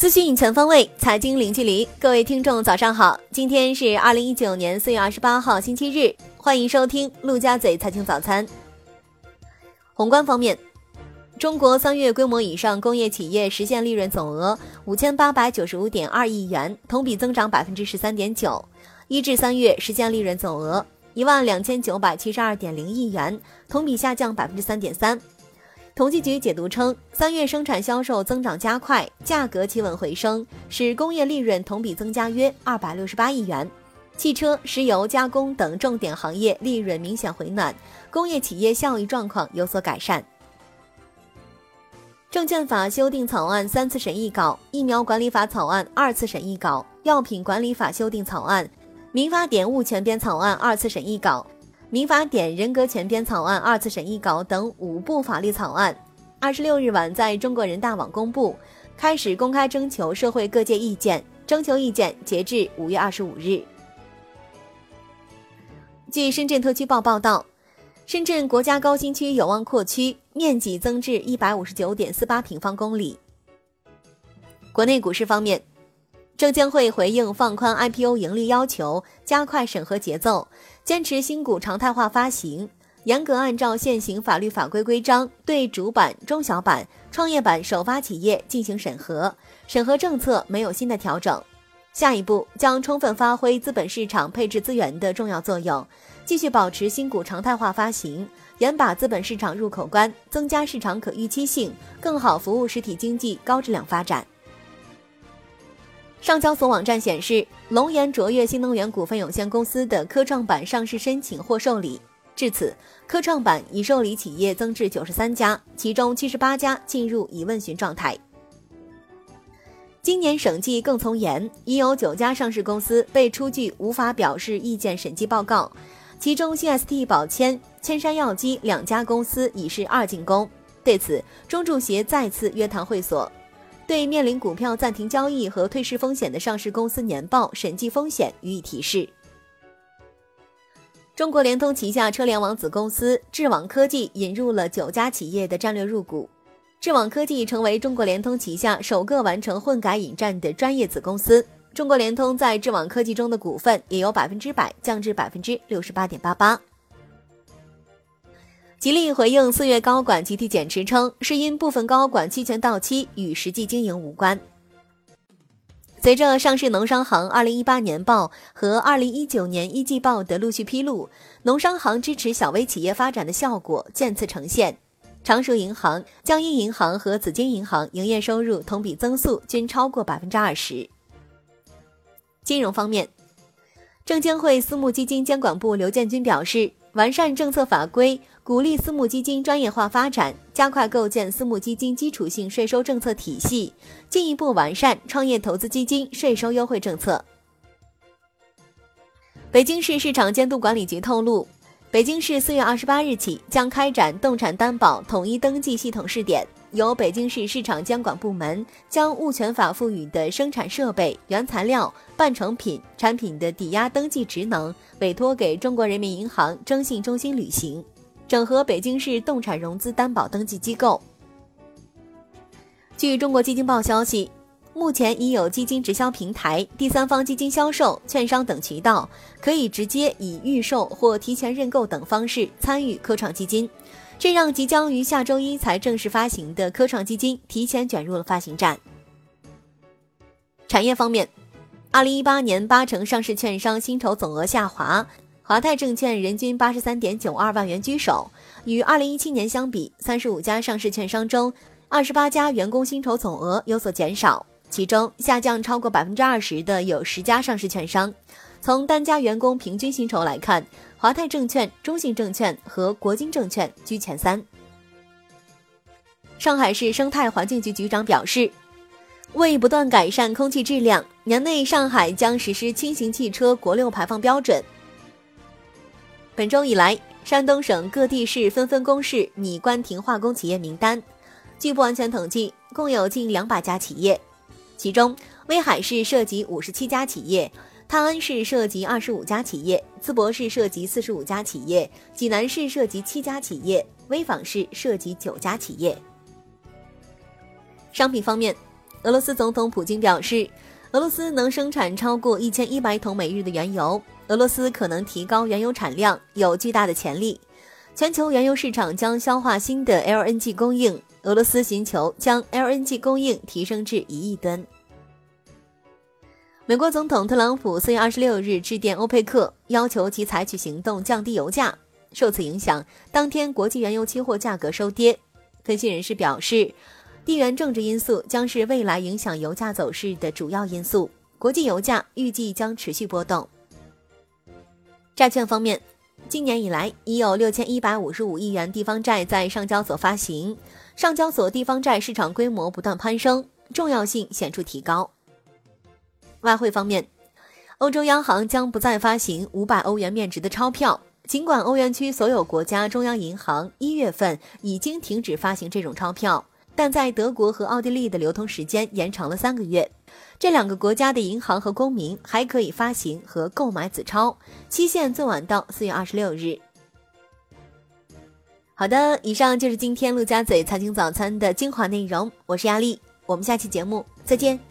资讯全方位，财经零距离。各位听众，早上好！今天是二零一九年四月二十八号，星期日。欢迎收听陆家嘴财经早餐。宏观方面，中国三月规模以上工业企业实现利润总额五千八百九十五点二亿元，同比增长百分之十三点九；一至三月实现利润总额一万两千九百七十二点零亿元，同比下降百分之三点三。统计局解读称，三月生产销售增长加快，价格企稳回升，使工业利润同比增加约二百六十八亿元。汽车、石油加工等重点行业利润明显回暖，工业企业效益状况有所改善。证券法修订草案三次审议稿，疫苗管理法草案二次审议稿，药品管理法修订草案，民法典物权编草案二次审议稿。民法典人格权编草案二次审议稿等五部法律草案，二十六日晚在中国人大网公布，开始公开征求社会各界意见，征求意见截至五月二十五日。据深圳特区报报道，深圳国家高新区有望扩区，面积增至一百五十九点四八平方公里。国内股市方面。证监会回应放宽 IPO 盈利要求，加快审核节奏，坚持新股常态化发行，严格按照现行法律法规规章对主板、中小板、创业板首发企业进行审核，审核政策没有新的调整。下一步将充分发挥资本市场配置资源的重要作用，继续保持新股常态化发行，严把资本市场入口关，增加市场可预期性，更好服务实体经济高质量发展。上交所网站显示，龙岩卓越新能源股份有限公司的科创板上市申请获受理。至此，科创板已受理企业增至九十三家，其中七十八家进入已问询状态。今年审计更从严，已有九家上市公司被出具无法表示意见审计报告，其中新 ST 保千、千山药机两家公司已是二进宫。对此，中注协再次约谈会所。对面临股票暂停交易和退市风险的上市公司年报审计风险予以提示。中国联通旗下车联网子公司智网科技引入了九家企业的战略入股，智网科技成为中国联通旗下首个完成混改引战的专业子公司。中国联通在智网科技中的股份也由百分之百降至百分之六十八点八八。吉利回应四月高管集体减持称，是因部分高管期权到期，与实际经营无关。随着上市农商行二零一八年报和二零一九年一季报的陆续披露，农商行支持小微企业发展的效果渐次呈现。常熟银行、江阴银行和紫金银行营业收入同比增速均超过百分之二十。金融方面，证监会私募基金监管部刘建军表示。完善政策法规，鼓励私募基金专业化发展，加快构建私募基金基础性税收政策体系，进一步完善创业投资基金税收优惠政策。北京市市场监督管理局透露，北京市四月二十八日起将开展动产担保统一登记系统试点。由北京市市场监管部门将物权法赋予的生产设备、原材料、半成品产品的抵押登记职能委托给中国人民银行征信中心履行，整合北京市动产融资担保登记机构。据中国基金报消息，目前已有基金直销平台、第三方基金销售、券商等渠道，可以直接以预售或提前认购等方式参与科创基金。这让即将于下周一才正式发行的科创基金提前卷入了发行战。产业方面，二零一八年八成上市券商薪酬总额下滑，华泰证券人均八十三点九二万元居首。与二零一七年相比，三十五家上市券商中，二十八家员工薪酬总额有所减少，其中下降超过百分之二十的有十家上市券商。从单家员工平均薪酬来看，华泰证券、中信证券和国金证券居前三。上海市生态环境局局长表示，为不断改善空气质量，年内上海将实施轻型汽车国六排放标准。本周以来，山东省各地市纷纷公示拟关停化工企业名单，据不完全统计，共有近两百家企业，其中威海市涉及五十七家企业。泰安市涉及二十五家企业，淄博市涉及四十五家企业，济南市涉及七家企业，潍坊市涉及九家企业。商品方面，俄罗斯总统普京表示，俄罗斯能生产超过一千一百桶每日的原油，俄罗斯可能提高原油产量，有巨大的潜力。全球原油市场将消化新的 LNG 供应，俄罗斯寻求将 LNG 供应提升至一亿吨。美国总统特朗普四月二十六日致电欧佩克，要求其采取行动降低油价。受此影响，当天国际原油期货价格收跌。分析人士表示，地缘政治因素将是未来影响油价走势的主要因素，国际油价预计将持续波动。债券方面。今年以来，已有六千一百五十五亿元地方债在上交所发行，上交所地方债市场规模不断攀升，重要性显著提高。外汇方面，欧洲央行将不再发行五百欧元面值的钞票，尽管欧元区所有国家中央银行一月份已经停止发行这种钞票。但在德国和奥地利的流通时间延长了三个月，这两个国家的银行和公民还可以发行和购买子钞，期限最晚到四月二十六日。好的，以上就是今天陆家嘴财经早餐的精华内容，我是压力，我们下期节目再见。